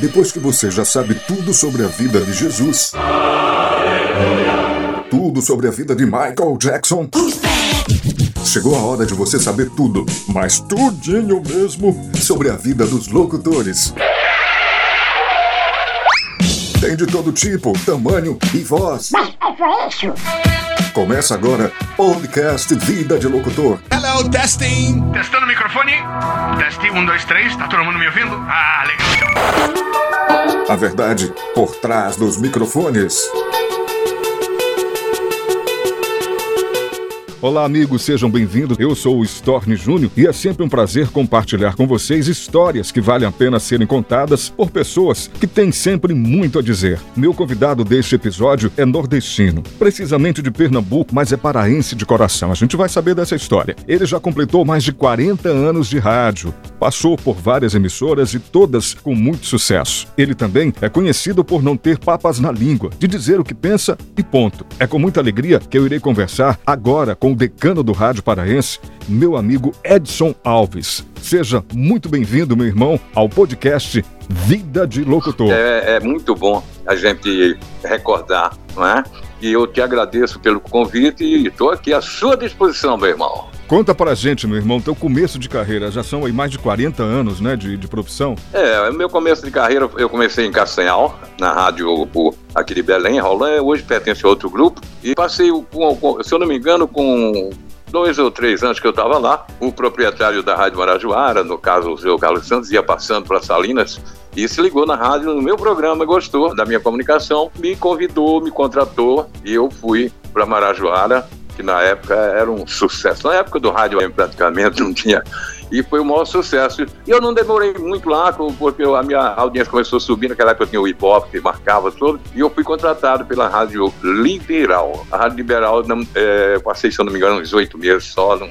Depois que você já sabe tudo sobre a vida de Jesus, tudo sobre a vida de Michael Jackson, chegou a hora de você saber tudo, mas tudinho mesmo, sobre a vida dos locutores. Tem de todo tipo, tamanho e voz. Mas é só isso? Começa agora Podcast Vida de Locutor. Hello, testing. Testando o microfone. Teste, um, dois, três. Tá todo mundo me ouvindo? Ah, legal. A verdade por trás dos microfones. Olá, amigos, sejam bem-vindos. Eu sou o Storni Júnior e é sempre um prazer compartilhar com vocês histórias que valem a pena serem contadas por pessoas que têm sempre muito a dizer. Meu convidado deste episódio é nordestino, precisamente de Pernambuco, mas é paraense de coração. A gente vai saber dessa história. Ele já completou mais de 40 anos de rádio, passou por várias emissoras e todas com muito sucesso. Ele também é conhecido por não ter papas na língua, de dizer o que pensa e ponto. É com muita alegria que eu irei conversar agora com o decano do rádio paraense, meu amigo Edson Alves. Seja muito bem-vindo, meu irmão, ao podcast Vida de Locutor. É, é muito bom a gente recordar, não é? E eu te agradeço pelo convite e estou aqui à sua disposição, meu irmão. Conta pra gente, meu irmão, teu começo de carreira. Já são aí mais de 40 anos, né, de, de profissão? É, meu começo de carreira, eu comecei em Castanhal, na rádio aqui de Belém, Roland, hoje pertence a outro grupo, e passei, se eu não me engano, com dois ou três anos que eu estava lá, o proprietário da Rádio Marajoara, no caso o seu Carlos Santos, ia passando para Salinas e se ligou na rádio, no meu programa, gostou da minha comunicação, me convidou, me contratou e eu fui para Marajoara que na época era um sucesso. Na época do rádio praticamente não tinha. E foi o maior sucesso. E eu não demorei muito lá, porque a minha audiência começou a subir. Naquela época eu tinha o hip hop que marcava tudo. E eu fui contratado pela Rádio Liberal. A Rádio Liberal, não, é, passei, se eu não me engano, uns oito meses só. Não,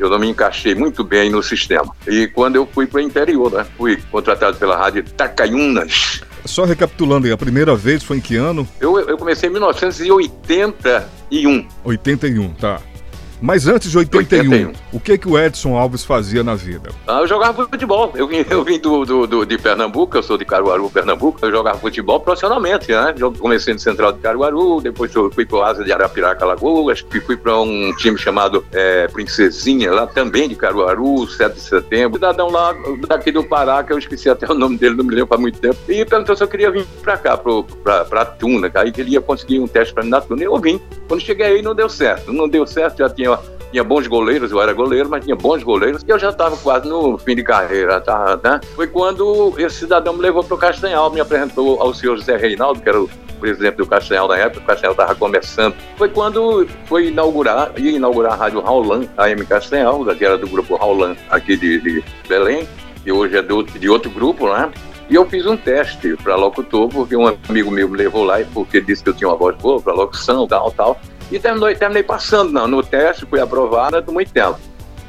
eu não me encaixei muito bem no sistema. E quando eu fui para o interior, né, fui contratado pela Rádio Tacaiunas. Só recapitulando a primeira vez foi em que ano? Eu, eu comecei em 1981. 81, tá. Mas antes de 81, 81, o que que o Edson Alves fazia na vida? Ah, eu jogava futebol. Eu vim, eu vim do, do, do, de Pernambuco, eu sou de Caruaru, Pernambuco. Eu jogava futebol profissionalmente, né? Eu comecei no Central de Caruaru, depois eu fui para o Asa de Arapiraca, Lagoas, fui para um time chamado é, Princesinha, lá também de Caruaru, 7 de setembro. Cidadão lá daqui do Pará, que eu esqueci até o nome dele, não me lembro há muito tempo. E perguntou se eu queria vir para cá, para Tuna, aí que ele ia conseguir um teste para mim na Tuna. E eu vim. Quando cheguei aí, não deu certo. Não deu certo, já tinha tinha, tinha bons goleiros, eu era goleiro, mas tinha bons goleiros, e eu já estava quase no fim de carreira, tá, né? Foi quando esse cidadão me levou para o Castanhal, me apresentou ao senhor José Reinaldo, que era o presidente do Castanhal na época, o Castanhal estava começando. Foi quando foi inaugurar, ia inaugurar a Rádio Raulan, a M Castanhal, que era do grupo Raulan aqui de, de Belém, que hoje é do, de outro grupo, né? E eu fiz um teste para locutor, porque um amigo meu me levou lá, porque disse que eu tinha uma voz boa para locução, tal, tal. E terminou, terminei passando não, no teste, fui aprovado por muito tempo.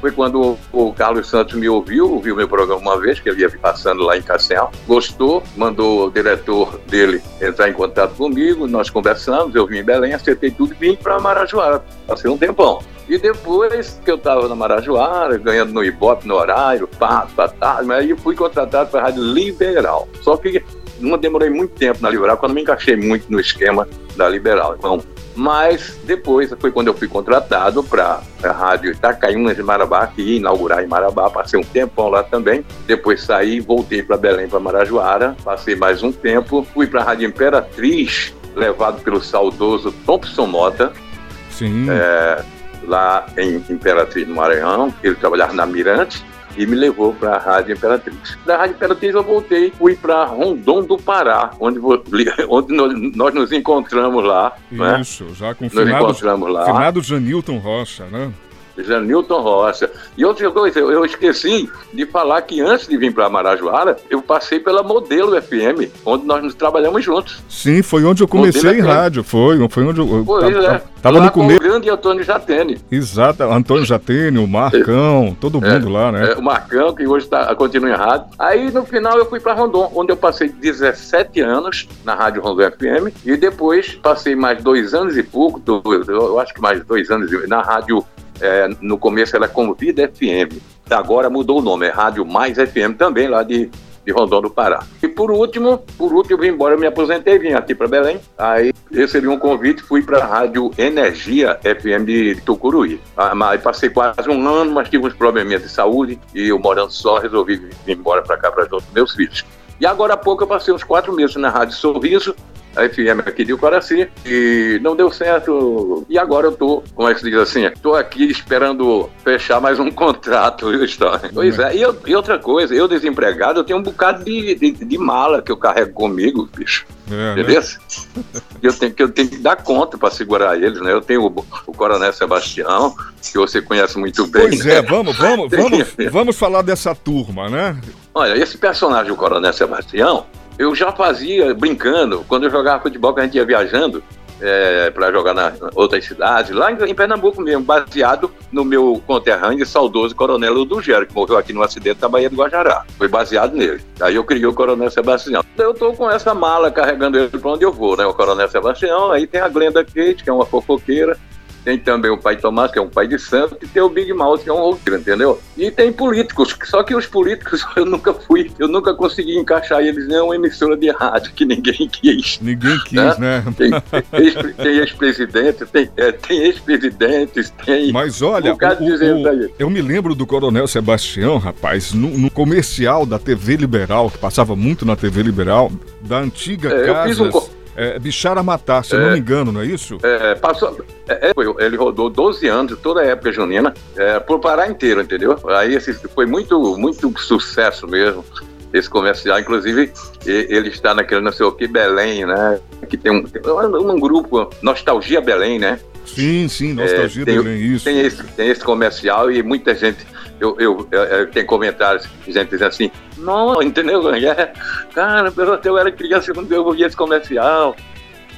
Foi quando o Carlos Santos me ouviu, ouviu meu programa uma vez, que ele ia passando lá em Castel, gostou, mandou o diretor dele entrar em contato comigo, nós conversamos, eu vim em Belém, acertei tudo e vim para Marajoara. Passei um tempão. E depois que eu estava na Marajoara, ganhando no Ibope, no horário, pá, pá, pá, aí fui contratado para a Rádio Liberal. Só que não demorei muito tempo na Liberal, quando me encaixei muito no esquema da Liberal. Então, mas depois foi quando eu fui contratado para a Rádio Itacaiunas de Marabá, que ia inaugurar em Marabá. Passei um tempão lá também. Depois saí, voltei para Belém, para Marajoara. Passei mais um tempo. Fui para a Rádio Imperatriz, levado pelo saudoso Thompson Mota. Sim. É, lá em Imperatriz, no Maranhão. Ele trabalhava na Mirante e me levou para a Rádio Imperatriz. Da Rádio Imperatriz eu voltei, fui para Rondon do Pará, onde, onde nós, nos encontramos lá. Né? Isso, né? já com o finado, finado Janilton Rocha, né? Janilton Rocha. E outra coisa, eu esqueci de falar que antes de vir para Marajoara, eu passei pela Modelo FM, onde nós nos trabalhamos juntos. Sim, foi onde eu comecei em rádio, foi, foi onde eu... Pois tava, é. Tava no começo. o grande Antônio Jatene. Exato, Antônio Jatene, o Marcão, todo é, mundo lá, né? É, o Marcão, que hoje tá, continua em rádio. Aí, no final, eu fui para Rondon, onde eu passei 17 anos na Rádio Rondon FM, e depois passei mais dois anos e pouco, eu acho que mais dois anos na Rádio é, no começo era Convida FM, agora mudou o nome, é Rádio Mais FM também, lá de, de do Pará. E por último, por último, eu vim embora, eu me aposentei, vim aqui para Belém. Aí recebi um convite, fui para a Rádio Energia FM de Tucuruí. Ah, mas passei quase um ano, mas tive uns probleminhas de saúde e eu morando só, resolvi vir embora para cá para junto com meus filhos. E agora há pouco eu passei uns quatro meses na Rádio Sorriso, a FM aqui de Coraci, e não deu certo. E agora eu tô, como é que se diz assim, tô aqui esperando fechar mais um contrato, viu, História? Pois é, e, eu, e, outra coisa, eu desempregado, eu tenho um bocado de, de, de mala que eu carrego comigo, bicho. É, Entendeu? Né? Eu, tenho, que eu tenho que dar conta para segurar eles, né? Eu tenho o, o, Coronel Sebastião, que você conhece muito bem. Pois né? é, vamos, vamos, vamos, vamos falar dessa turma, né? Olha, esse personagem, o Coronel Sebastião, eu já fazia brincando, quando eu jogava futebol, que a gente ia viajando é, para jogar na outras cidades, lá em, em, Pernambuco mesmo, baseado no meu conterrâneo saudoso Coronel Dugero, que morreu aqui no acidente da Baía do Guajará. Foi baseado nele. Aí eu criei o Coronel Sebastião. Eu tô com essa mala carregando ele para onde eu vou, né? O Coronel Sebastião, aí tem a Glenda Kate, que é uma fofoqueira, tem também o pai Tomás, que é um pai de santo, e tem o Big Mouth, que é um roqueiro, entendeu? E tem políticos, só que os políticos eu nunca fui, eu nunca consegui encaixar eles em uma emissora de rádio que ninguém quis. Ninguém quis, né? né? Tem, tem ex-presidente, tem, é, tem ex-presidentes, tem. Mas olha, um o, o, eu me lembro do Coronel Sebastião, rapaz, no, no, comercial da TV Liberal, que passava muito na TV Liberal, da antiga é, casa. Um é, Bichara Matar, se eu não me engano, não é isso? É, passou, é, é ele rodou 12 anos, toda a época junina, é, por Pará inteiro, entendeu? Aí esse, foi muito, muito sucesso mesmo esse comercial. Inclusive, ele está naquele não sei o que, Belém, né? Que tem um, tem um grupo, Nostalgia Belém, né? Sim, sim, Nostalgia é, tem, Belém, isso. Tem esse, tem esse comercial e muita gente eu, eu, eu, eu tenho comentários de gente dizendo assim, não, entendeu? Cara, eu era criança quando eu ouvi esse comercial.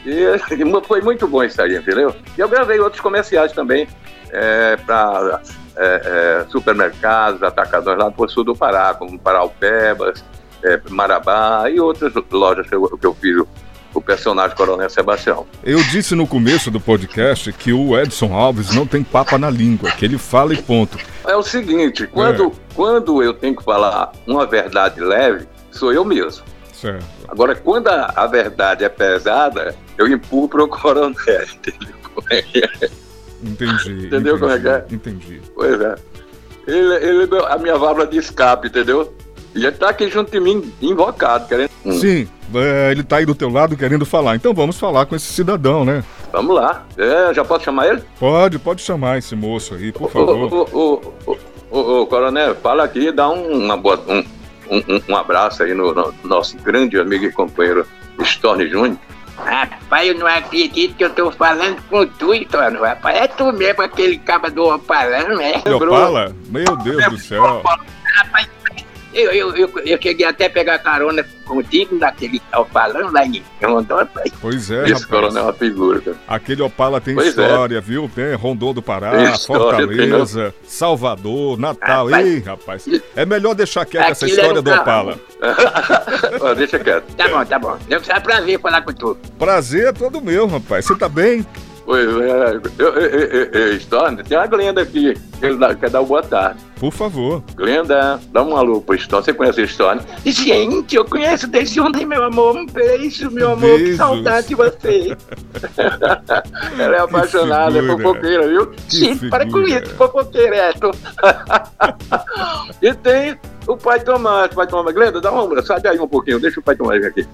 E, foi muito bom isso aí, entendeu? E eu gravei outros comerciais também é, para é, é, supermercados, atacadores lá do sul do Pará, como Paraupebas, é, Marabá e outras lojas que eu, que eu fiz o personagem Coronel Sebastião. Eu disse no começo do podcast que o Edson Alves não tem papa na língua, que ele fala e ponto. É o seguinte, quando, é. quando eu tenho que falar uma verdade leve, sou eu mesmo. Certo. Agora, quando a, a verdade é pesada, eu empurro para o coronel, entendeu? Entendi. Entendeu entendi, como é que é? Entendi. Pois é. Ele, ele é a minha válvula de escape, entendeu? E ele tá aqui junto de mim, invocado, querendo. Sim, é, ele tá aí do teu lado querendo falar. Então vamos falar com esse cidadão, né? Vamos lá. É, já posso chamar ele? Pode, pode chamar esse moço aí, por favor. Ô, ô, ô, coronel, fala aqui, dá um, uma boa, um, um, um abraço aí no, no, nosso grande amigo e companheiro Storni Júnior. Rapaz, eu não acredito que eu tô falando com tu, Storni. Rapaz, é tu mesmo, aquele caba do Opala, não é? Opala? Meu Deus do céu. Rapaz, eu, eu, eu, eu cheguei até a pegar carona contigo naquele Opalão lá em Rondônia. Pois é, Esse rapaz. coronel é uma figura, cara. Aquele Opala tem pois é. história, é. viu? Tem Rondônia do Pará, Fortaleza, tem... Salvador, Natal. Rapaz. Ei, rapaz. É melhor deixar quieta essa história do Opala. Deixa quieto. Tá bom, tá bom. Eu é prazer falar com tu. Prazer é todo meu, rapaz. Você tá bem? Pois é, eu, eu, Storm, tem a Glenda aqui, ele quer dar uma boa tarde. Por favor. Glenda, dá um alô pro Storm. Você conhece a Storm? Gente, eu conheço desde ontem, meu amor. Um beijo, meu amor. Beijos. Que saudade de você. Ela é apaixonada, é fofoqueira, viu? Que Gente, figura. para com isso, fofoqueira, é. e tem o pai Tomás, pai Tomás. Glenda, dá uma, sai daí um pouquinho, deixa o pai Tomás aqui.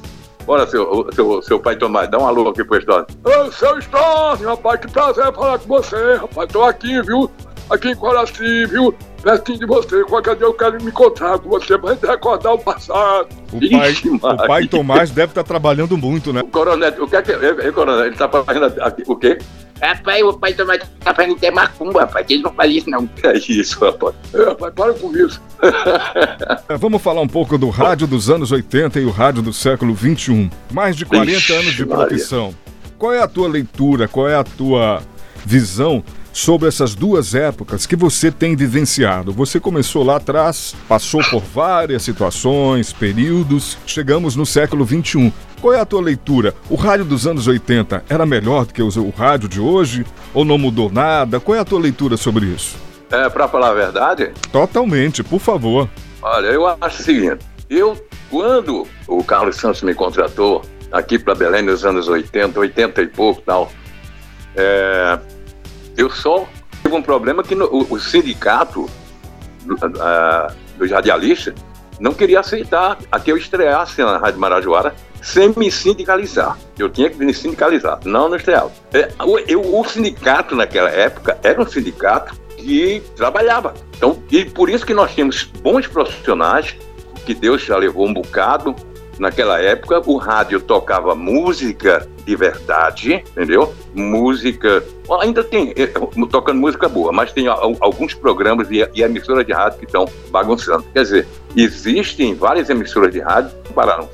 Bora, seu, seu, seu pai Tomás, dá um alô aqui pro Estônio. Ô, seu Estônio, rapaz, que prazer falar com você, rapaz. Tô aqui, viu? Aqui em Coraci, viu? Pertinho de você. Qualquer dia eu quero me encontrar com você gente recordar o passado. O pai, Ixi, o pai Tomás deve estar tá trabalhando muito, né? O coronel, o que é que. é, coronel, ele tá fazendo aqui, o quê? Rapaz, o pai Tomás tá fazendo até macumba, rapaz. Ele não faz isso, não. É isso, rapaz. É, rapaz, para com isso. É, vamos falar um pouco do rádio dos anos 80 e o rádio do século 21. Mais de 40 Ixi, anos de profissão. Maria. Qual é a tua leitura, qual é a tua visão sobre essas duas épocas que você tem vivenciado. Você começou lá atrás, passou por várias situações, períodos, chegamos no século 21. Qual é a tua leitura? O rádio dos anos 80 era melhor do que o rádio de hoje? Ou não mudou nada? Qual é a tua leitura sobre isso? É, para falar a verdade? Totalmente, por favor. Olha, eu acho o seguinte: Eu, quando o Carlos Santos me contratou aqui para Belém nos anos 80, 80 e pouco tal, é, eu só tive um problema que no, o, o, sindicato dos radialistas não queria aceitar a que eu estreasse na Rádio Marajoara sem me sindicalizar. Eu tinha que me sindicalizar, não no estreava. É, o, o sindicato naquela época era um sindicato que trabalhava. Então, e por isso que nós tínhamos bons profissionais, que Deus já levou um bocado. Naquela época, o rádio tocava música de verdade, entendeu? Música. Ainda tem, eh, tocando música boa, mas tem alguns programas e, e emissoras de rádio que estão bagunçando. Quer dizer, existem várias emissoras de rádio que pararam.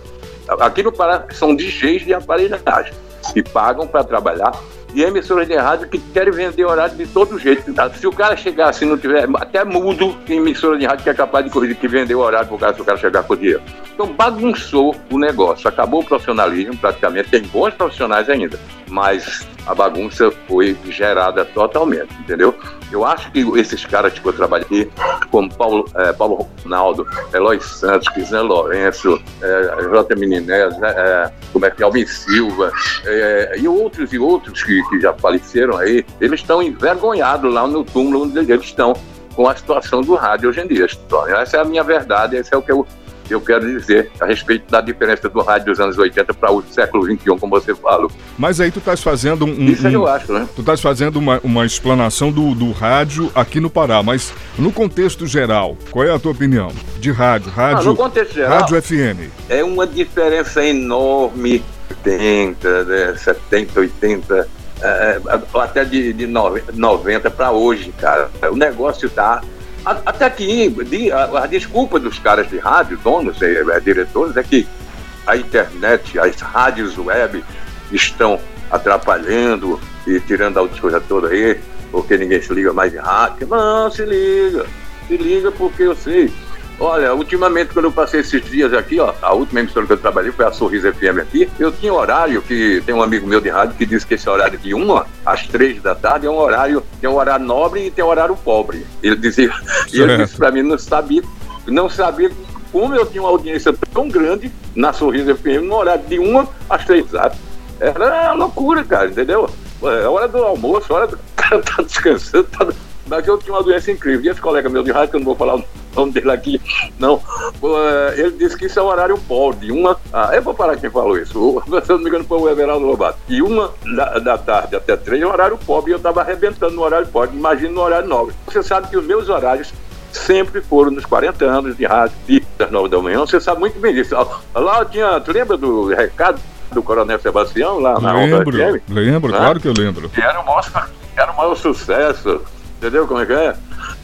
Aqui no Pará são DJs de aparelhagem que pagam para trabalhar e emissoras de rádio que querem vender horário de todo jeito. Tá? Se o cara chegar assim, não tiver, até mudo, tem emissora de rádio que é capaz de, de vender o horário pro cara, se o cara chegar com o dinheiro. Então bagunçou o negócio, acabou o profissionalismo praticamente, tem bons profissionais ainda, mas a bagunça foi gerada totalmente, entendeu? Eu acho que esses caras que eu trabalhei aqui, como Paulo, é, Paulo Ronaldo, Eloy Santos, Cristiano Lourenço, é, J. Meninés, é, como é que é, Alvin Silva, é, e outros e outros que, que já faleceram aí, eles estão envergonhados lá no túmulo onde eles estão com a situação do rádio hoje em dia. Essa é a minha verdade, esse é o que eu eu quero dizer a respeito da diferença do rádio dos anos 80 para o século 21, como você falou. Mas aí tu estás fazendo um, Isso um, eu acho, né? Tu estás fazendo uma, uma explanação do, do rádio aqui no Pará, mas no contexto geral, qual é a tua opinião? De rádio, rádio, ah, no contexto geral, rádio FM. É uma diferença enorme, 80, né, 70, 80, é, até de, de 90 para hoje, cara. O negócio está até aqui, a, a, desculpa dos caras de rádio, donos e é, diretores, é que a internet, as rádios web estão atrapalhando e tirando a coisa toda aí, porque ninguém se liga mais em rádio. Não, se liga, se liga porque eu sei Olha, ultimamente, quando eu passei esses dias aqui, ó, a última emissora que eu trabalhei foi a Sorriso FM aqui, eu tinha horário que tem um amigo meu de rádio que disse que esse horário de uma às três da tarde é um horário, tem um horário nobre e tem um horário pobre. Ele dizia, e ele disse para mim, não sabia, não sabia como eu tinha uma audiência tão grande na Sorriso FM no horário de uma às três da tarde. Era loucura, cara, entendeu? É hora do almoço, hora do cara tá descansando, tá... mas eu tinha uma doença incrível. E esse colega meu de rádio, que eu não vou falar o nome dele aqui, não. Eh, ele disse que isso é um horário pobre. Uma, ah, eu vou parar quem falou isso. Se eu não me engano, foi o Everaldo Lobato. E uma da, da tarde até três é um horário pobre e eu estava arrebentando no horário pobre. Imagina no horário nobre. Você sabe que os meus horários sempre foram nos 40 anos de rádio, de das 9 da manhã. Você sabe muito bem disso. Lá tinha, tu lembra do recado do Coronel Sebastião lá na Lembro, lembro, né? claro que eu lembro. Era o maior, era o maior sucesso. Entendeu como é que é?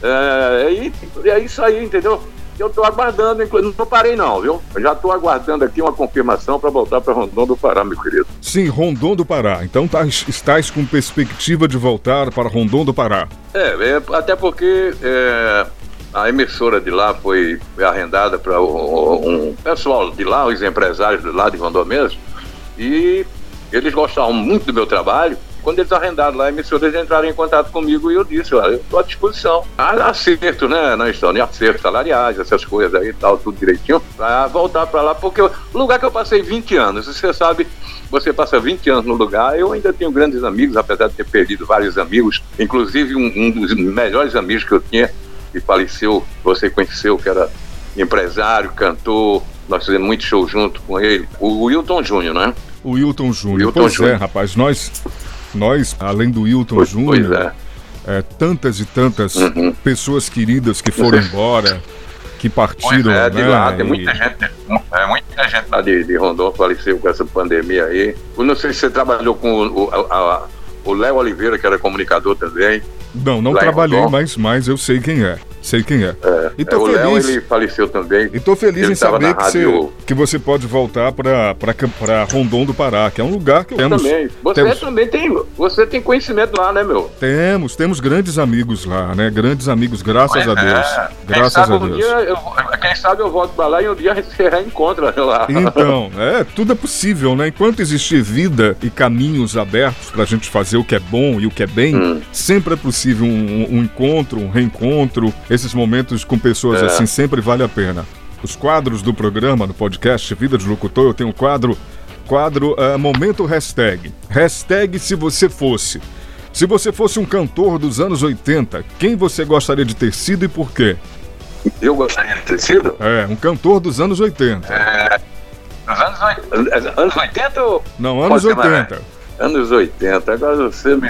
É, é, é isso aí, entendeu? Eu estou aguardando, não parei não, viu? Eu já estou aguardando aqui uma confirmação para voltar para Rondon do Pará, meu querido. Sim, Rondon do Pará. Então tá, estás com perspectiva de voltar para Rondon do Pará? É, é até porque é, a emissora de lá foi, foi arrendada para um, um pessoal de lá, os empresários de lá de Rondon mesmo, e eles gostavam muito do meu trabalho quando eles arrendaram lá a emissora, eles entraram em contato comigo e eu disse, olha, eu estou à disposição. Acerto, né, na história, acerto salariais, essas coisas aí e tal, tudo direitinho, para voltar para lá, porque o lugar que eu passei 20 anos, você sabe, você passa 20 anos no lugar, eu ainda tenho grandes amigos, apesar de ter perdido vários amigos, inclusive um, um dos melhores amigos que eu tinha, que faleceu, você conheceu, que era empresário, cantor, nós fizemos muito show junto com ele, o Wilton Júnior, né? O Wilton Júnior. Pois Júnior. é, rapaz, nós nós, além do Wilton Júnior, é. é. tantas e tantas uhum. pessoas queridas que foram embora, que partiram. é, de né? lá, tem muita gente, é, muita gente lá de, de Rondon faleceu com essa pandemia aí. Eu não sei se você trabalhou com o, o Léo Oliveira, que era comunicador também. Não, não trabalhei, mas, mas eu sei quem é. Sei quem é. é e tô é, o feliz. Léo, ele faleceu também. E tô feliz em saber que, você, que você pode voltar para Rondon do Pará, que é um lugar que eu temos. Também. Você temos... também tem, você tem conhecimento lá, né, meu? Temos, temos grandes amigos lá, né? Grandes amigos, graças a Deus. É. Graças a Deus. Um dia eu, quem sabe eu volto para lá e um dia a gente se reencontra lá. Então, é, tudo é possível, né? Enquanto existir vida e caminhos abertos para a gente fazer o que é bom e o que é bem, hum. sempre é possível um, um encontro, um reencontro esses momentos com pessoas é. assim sempre vale a pena. os quadros do programa, no podcast Vida de Locutor, eu tenho um quadro, quadro uh, Momento Hashtag. Hashtag se você fosse. Se você fosse um cantor dos anos 80, quem você gostaria de ter sido e por quê? Eu gostaria de ter sido? É, um cantor dos anos 80. É, anos 80? Anos 80 ou... Não, anos 80. Anos 80, agora você me...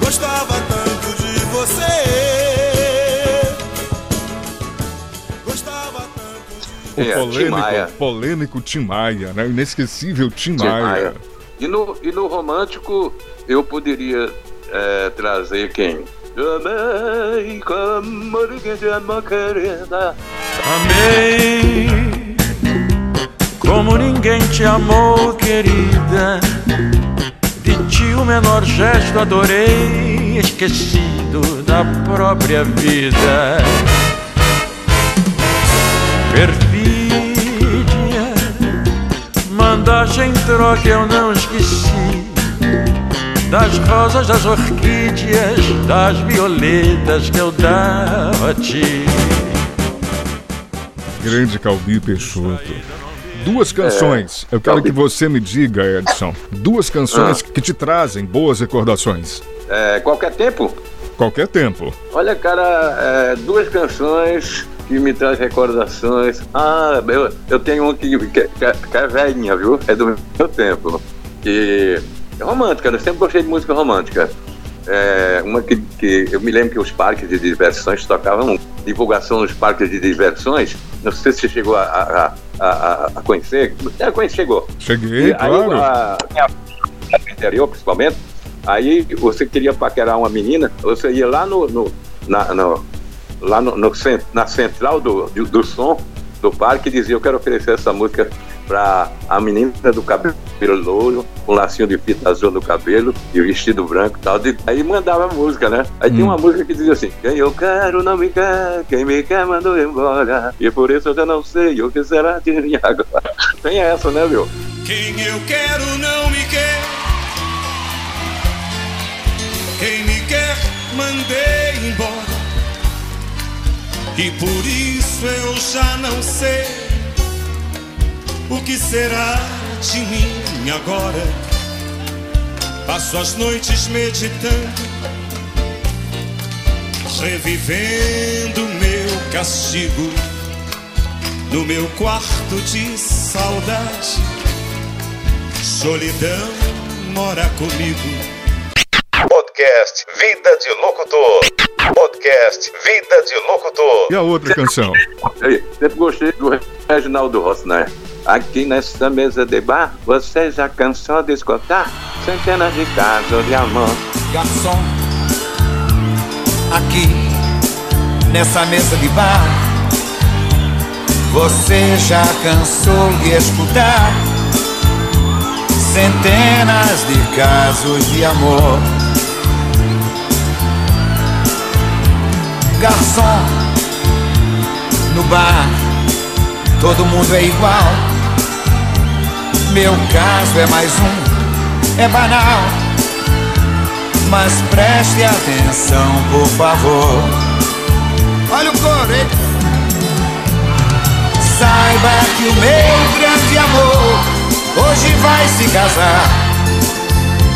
Gostava tanto de você. Gostava tanto de O É, Tim polêmico, polêmico Tim Maia, né? O inesquecível Tim, Tim Maia. Maia. E no, e no romântico, eu poderia é, trazer quem? Amei como ninguém te ama, querida. Amei como ninguém te amou, querida. De ti o menor gesto adorei, esquecido da própria vida. Perfídia, mandagem troca eu não esqueci. Das rosas, das orquídeas, das violetas que eu dava a ti. Grande Calbi Peixoto. Duas canções. eu quero que você me diga, Edson. Duas canções que te trazem boas recordações. É, qualquer tempo? Qualquer tempo. Olha, cara, é, duas canções que me trazem recordações. Ah, eu, eu tenho uma que, que, que- que é velhinha, viu? É do meu tempo. Que é romântica, eu sempre gostei de música romântica. É, uma que, que eu me lembro que os parques de diversões tocavam divulgação nos parques de diversões. Não sei se você chegou a, a, a, a- a conhecer. É, chegou. Cheguei, E aí, claro. a, minha- interior, principalmente, aí você queria paquerar uma menina, você ia lá no, no- na, no- lá no, no na central do, do, do som do parque e dizia, eu quero oferecer essa música para a menina do cabelo louro, com lacinho de fita azul no cabelo e vestido branco e tal. De- Aí mandava música, né? Aí tinha uma música que dizia assim, quem eu quero não me quer, quem me quer mandou embora, e por isso eu já não sei o que será de mim agora. Tem essa, né, viu? Quem eu quero não me quer. Quem me quer, mandei embora. E por isso eu já não sei o que será de mim agora. Passo as noites meditando, revivendo meu castigo no meu quarto de saudade. Solidão mora comigo. Podcast Vida de Locutor. Podcast Vida de Locutor. E a outra canção? Aí, sempre gostei do Reginaldo Rossi, né? Aqui nessa mesa de bar, você já cansou de escutar centenas de casos de amor. Garçom, aqui nessa mesa de bar, você já cansou de escutar centenas de casos de amor. Garçom, no bar, todo mundo é igual. Meu caso é mais um, é banal. Mas preste atenção, por favor. Olha o coro, hein? Saiba que o meu grande amor hoje vai se casar.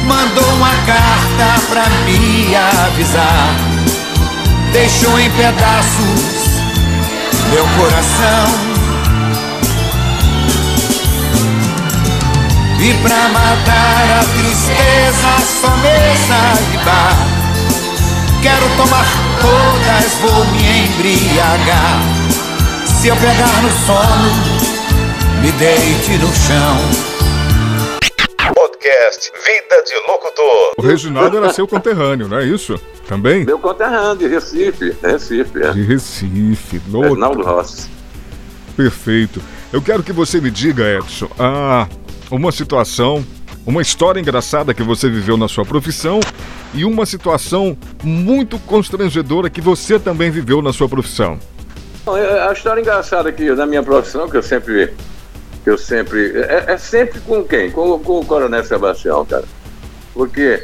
Mandou uma carta pra me avisar. Deixou em pedaços meu coração. E pra matar a tristeza, só mesa de bar. Quero tomar todas, vou me embriagar. Se eu pegar no sono, me deite no chão. Podcast Vida de Locutor. O Reginaldo era seu conterrâneo, não é isso? Também? Meu conterrâneo de Recife, Recife, é. De Recife, Reginaldo Rossi. Perfeito. Eu quero que você me diga, Edson, ah, uma situação, uma história engraçada que você viveu na sua profissão e uma situação muito constrangedora que você também viveu na sua profissão. A história engraçada aqui da minha profissão, que eu sempre. Que eu sempre. É, é sempre com quem? Com, com, o Coronel Sebastião, cara. Porque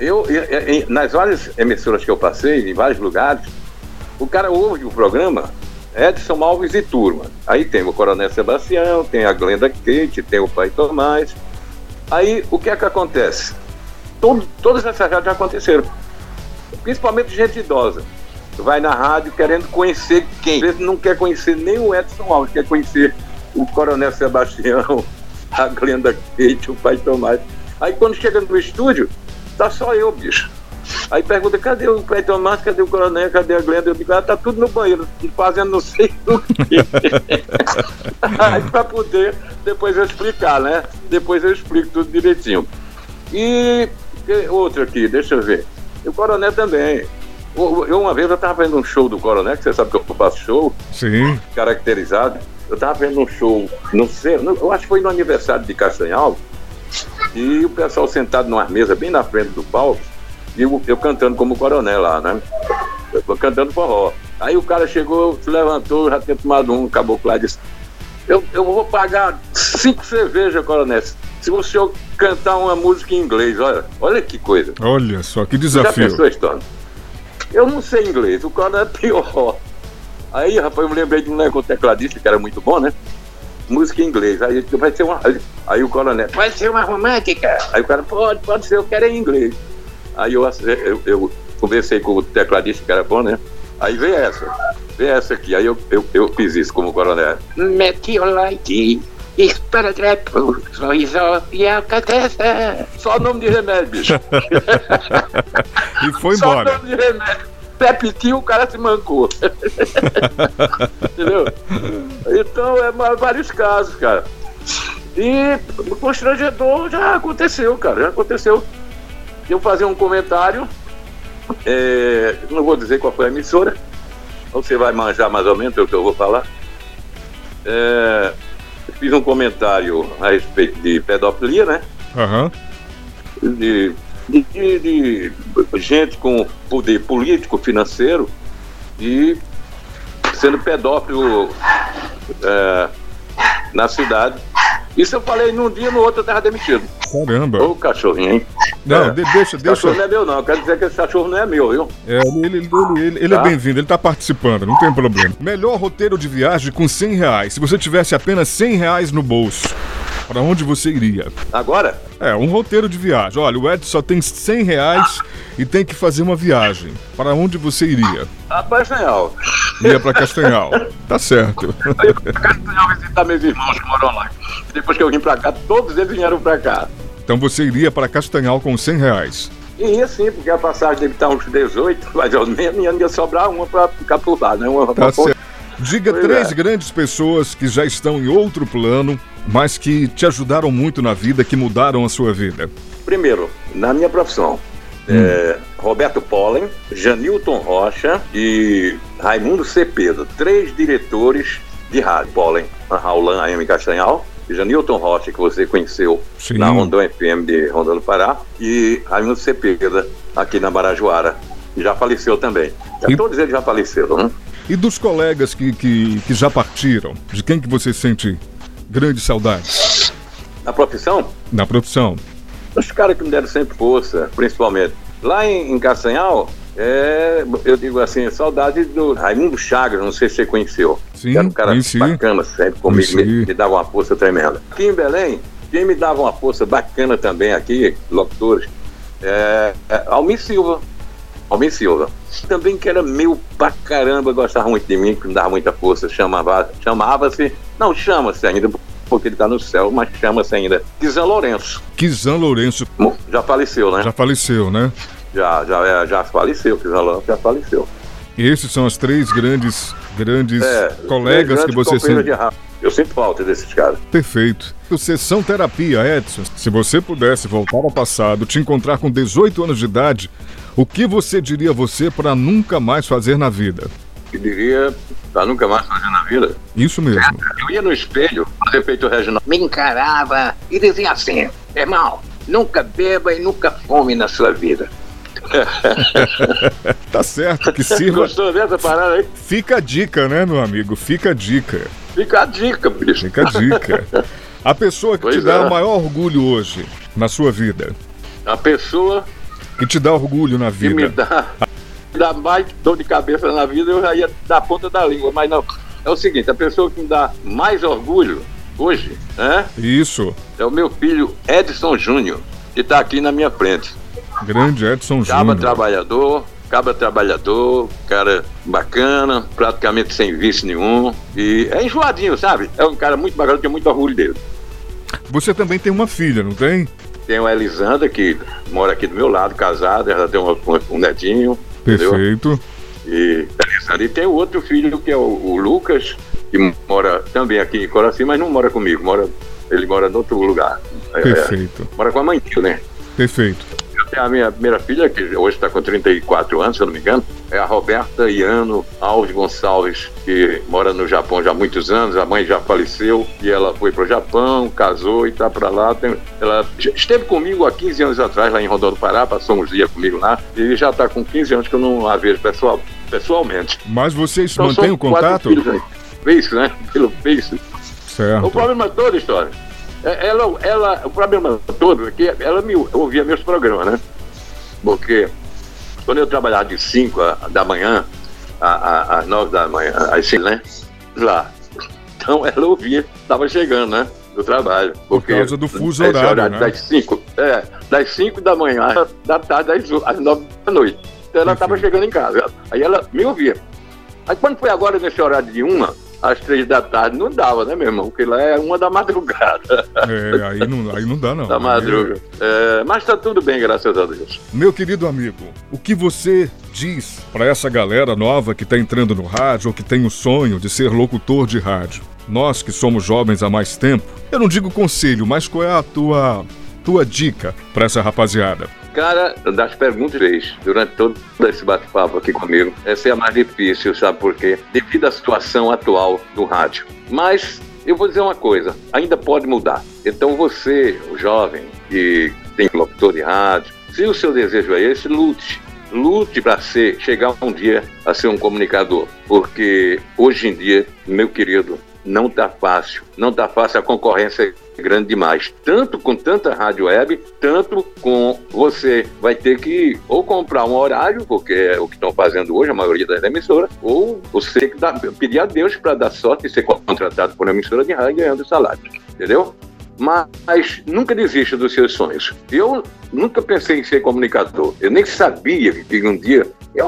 eu, eu, nas várias emissoras que eu passei, em vários lugares, o cara ouve o programa Edson Alves e turma. Aí tem o Coronel Sebastião, tem a Glenda Kate, tem o Pai Tomás. Aí o que é que acontece? Todo, todas essas já aconteceram. Principalmente gente idosa. Vai na rádio querendo conhecer quem? Às vezes não quer conhecer nem o Edson Alves, quer conhecer o Coronel Sebastião, a Glenda Kate, o Pai Tomás. Aí quando chega no estúdio, tá só eu, bicho. Aí pergunta, cadê o Pai Tomás, cadê o Coronel, cadê a Glenda? Eu digo, ah, tá tudo no banheiro, fazendo não sei o quê. Aí pra poder depois eu explicar, né? Depois eu explico tudo direitinho. E outro aqui, deixa eu ver. O Coronel também. Eu, uma vez eu estava vendo um show do Coronel, que você sabe que eu faço show. Sim. Caracterizado. Eu estava vendo um show, não sei, eu acho que foi no aniversário de Castanhal. E o pessoal sentado numa mesa bem na frente do palco. E eu, eu cantando como coronel lá, né? Eu cantando forró. Aí o cara chegou, se levantou, já tinha tomado um caboclo lá e disse: eu, eu vou pagar cinco cervejas, coronel. Se o senhor cantar uma música em inglês, olha, olha que coisa. Olha só, que desafio. Já pensou? Eu não sei inglês, o cara é pior. Aí, rapaz, eu me lembrei de um negócio tecladista que era muito bom, né? Música em inglês. Aí vai ser uma. Aí o coronel, pode ser uma romântica. Aí o cara, pode, pode ser, eu quero em inglês. Aí eu, eu, eu conversei com o tecladista que era bom, né? Aí veio essa, veio essa aqui. Aí eu, eu, eu fiz isso como coronel. Meteorite, esparadrapo, sorriso e alcateça. Só nome de remédio, bicho. e foi embora. Só nome de remédio. Pepitinho, o cara se mancou. Entendeu? Então, é vários casos, cara. E o constrangedor já aconteceu, cara. Já aconteceu. Eu fazer um comentário é, não vou dizer qual foi a emissora, você vai manjar mais ou menos o que eu vou falar. É, fiz um comentário a respeito de pedofilia, né? Uhum. De, de, de, gente com poder político, financeiro e sendo pedófilo é, na cidade. Isso eu falei num dia, no outro eu estava demitido. Caramba. Ô cachorrinho, hein? Não, é. deixa, deixa. Esse cachorro não é meu, não. Quero dizer que esse cachorro não é meu, viu? É, ele, ele, ele, ele é tá? é bem-vindo, ele tá participando, não tem problema. Melhor roteiro de viagem com 100 reais. Se você tivesse apenas 100 reais no bolso, para onde você iria? Agora? É, um roteiro de viagem. Olha, o Ed só tem 100 reais e tem que fazer uma viagem. Para onde você iria? A Castanhal. Ia para Castanhal. tá certo. Eu ia pra Castanhal visitar meus irmãos que moram lá. Depois que eu vim para cá, todos eles vieram para cá. Então você iria para Castanhal com 100 reais? Ia sim, porque a passagem deve estar uns 18, mais ou menos, e ia sobrar uma para ficar por lá, né? Uma tá certo. Diga pois três é. grandes pessoas que já estão em outro plano, mas que te ajudaram muito na vida, que mudaram a sua vida. Primeiro, na minha profissão, hum. é, Roberto Pollen, Janilton Rocha e Raimundo Cepeda, três diretores de rádio. Pollen, Raulan AM Castanhal, Janilton Rocha, que você conheceu Sim. na Rondon FM de Rondon do Pará, e Raimundo Cepeda, aqui na Barajuara, já faleceu também. E... Todos eles já faleceram, né? E dos colegas que, que, que já partiram, de quem que você sente grande saudade? Na profissão? Na profissão. Os caras que me deram sempre força, principalmente. Lá em, em Castanhal, é, eu digo assim, saudade do Raimundo Chagas, não sei se você conheceu. Sim, era um cara conheci. bacana sempre comigo, me, me, dava uma força tremenda. Aqui em Belém, quem me dava uma força bacana também aqui, locutores, é, é Almir Silva. Almir Silva. Também que era meu pra caramba, gostava muito de mim, que me dava muita força, chamava, chamava-se, não, chama-se ainda, porque ele está no céu, mas chama-se ainda Kizan Lourenço. Kizan Lourenço. Já faleceu, né? Já faleceu, né? Já, já, é, já faleceu, Kizan Lourenço já faleceu. Esses são os três grandes, grandes É, colegas grandes que você sempre. Eu sinto falta desses caras. Perfeito. Sessão Terapia, Edson. Se você pudesse voltar ao passado, te encontrar com 18 anos de idade, o que você diria a você para nunca mais fazer na vida? Que diria pra nunca mais fazer na vida. Isso mesmo. Eu ia no espelho, o Reginaldo. Me encarava e dizia assim: irmão, nunca beba e nunca fome na sua vida. Tá certo que sirva. Gostou dessa parada aí? Fica a dica, né, meu amigo? Fica a dica. Fica a dica, bicho. Fica a dica. A pessoa que te Pois dá é. o maior orgulho hoje na sua vida. A pessoa Que te dá orgulho na que me vida. dá, dá mais dor de cabeça na vida, eu já ia dar ponta da língua. Mas não. É o seguinte, a pessoa que me dá mais orgulho hoje, né? Isso. É o meu filho Edson Júnior, que está aqui na minha frente. Grande Edson Caba Júnior. trabalhador, caba trabalhador, cara bacana, praticamente sem vício nenhum. E é enjoadinho, sabe? É um cara muito bacana, eu tenho muito orgulho dele. Você também tem uma filha, não tem? Tem a Elisandra, que mora aqui do meu lado, casada, ela tem um, um netinho. Entendeu? Perfeito. E, Elisandra. e tem o outro filho, que é o, o Lucas, que mora também aqui em Coraci, mas não mora comigo, mora, ele mora em outro lugar. É, Perfeito. mora com a mãe, né? Perfeito. A minha primeira filha, que hoje está com 34 anos, se eu não me engano, é a Roberta Iano Alves Gonçalves, que mora no Japão já há muitos anos. A mãe já faleceu e ela foi para o Japão, casou e está para lá. Tem- ela esteve comigo há 15 anos atrás, lá em Rondônia do Pará, passou uns dias comigo lá, e já está com 15 anos que eu não a vejo pessoal, pessoalmente. Mas vocês Então, mantêm o contato? filhos aí. Face, né? Pelo Face. O Certo. problema todo, história. É- Ela, ela, o problema todo é que ela me ouvia meus programas, né? Porque quando eu trabalhava de 5 da manhã às 9 da manhã, às 5, né? Lá. Então ela ouvia, estava chegando, né? Do trabalho. Porque causa do fuso esse horário, né? Das 5, é, das 5 da manhã da tarde às, às 9 da noite. Então ela estava chegando em casa. Aí ela me ouvia. Aí quando foi agora nesse horário de uma, às três da tarde, não dava, né, meu irmão? Porque lá é uma da madrugada. É, aí não, aí não dá, não. da madruga. É, mas tá tudo bem, graças a Deus. Meu querido amigo, o que você diz para essa galera nova que está entrando no rádio ou que tem o sonho de ser locutor de rádio? Nós que somos jovens há mais tempo, eu não digo conselho, mas qual é a tua, tua dica para essa rapaziada? Cara, das perguntas que fez durante todo esse bate-papo aqui comigo, essa é a mais difícil, sabe por quê? Devido à situação atual do rádio. Mas eu vou dizer uma coisa, ainda pode mudar. Então você, o jovem que tem locutor de rádio, se o seu desejo é esse, lute. Lute para ser, chegar um dia a ser um comunicador. Porque hoje em dia, meu querido, não tá fácil. Não tá fácil, a concorrência é grande demais. Tanto com tanta rádio web, tanto com você vai ter que ou comprar um horário, porque é o que estão fazendo hoje, a maioria das emissoras, ou você que dar- pedir a Deus para dar sorte de ser contratado por uma emissora de rádio ganhando salário. Entendeu? Mas nunca desista dos seus sonhos. Eu nunca pensei em ser comunicador. Eu nem sabia que um dia. Eu,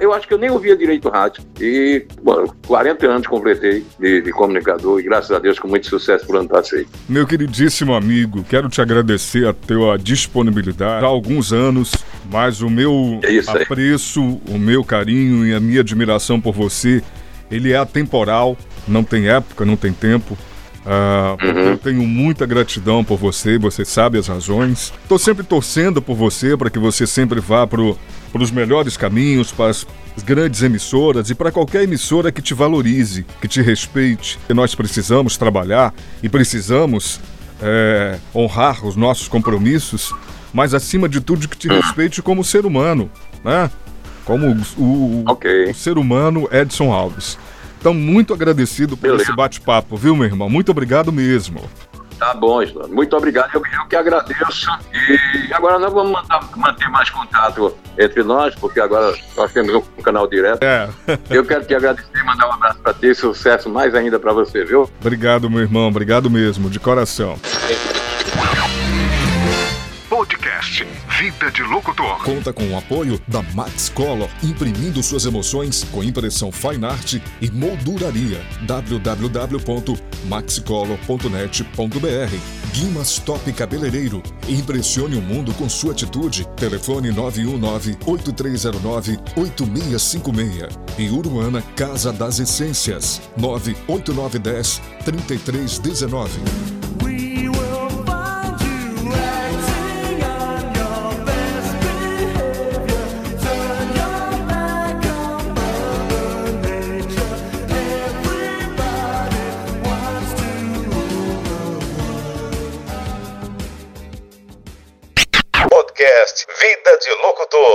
eu acho que eu nem ouvia direito rádio. E, bom, 40 anos completei de, de comunicador e, graças a Deus, com muito sucesso por ano passei. Meu queridíssimo amigo, quero te agradecer a tua disponibilidade há alguns anos, mas o meu É apreço, o meu carinho e a minha admiração por você, ele é atemporal, não tem época, não tem tempo. Ah, Uhum. Eu tenho muita gratidão por você, você sabe as razões. Estou sempre torcendo por você para que você sempre vá para os melhores caminhos, para as grandes emissoras e para qualquer emissora que te valorize, que te respeite. E nós precisamos trabalhar e precisamos é, honrar os nossos compromissos, mas acima de tudo que te respeite como ser humano, né? Como o, o- Ok. o ser humano Edson Alves. Então, muito agradecido por Beleza. esse bate-papo, viu, meu irmão? Muito obrigado mesmo. Tá bom, Islã. Muito obrigado. Eu, eu que agradeço. E agora nós vamos mandar- manter mais contato entre nós, porque agora nós temos um canal direto. É, Eu quero te agradecer e mandar um abraço para ti sucesso mais ainda para você, viu? obrigado, meu irmão. Obrigado mesmo, de coração. Podcast Vida de Locutor. Conta com o apoio da Max Color, imprimindo suas emoções com impressão fine art e molduraria. www.maxcolor.net.br Guimas Top Cabeleireiro. Impressione o mundo com sua atitude. Telefone 919-8309-8656. E Uruana Casa das Essências. 98910 3319. Podcast Vida de Locutor.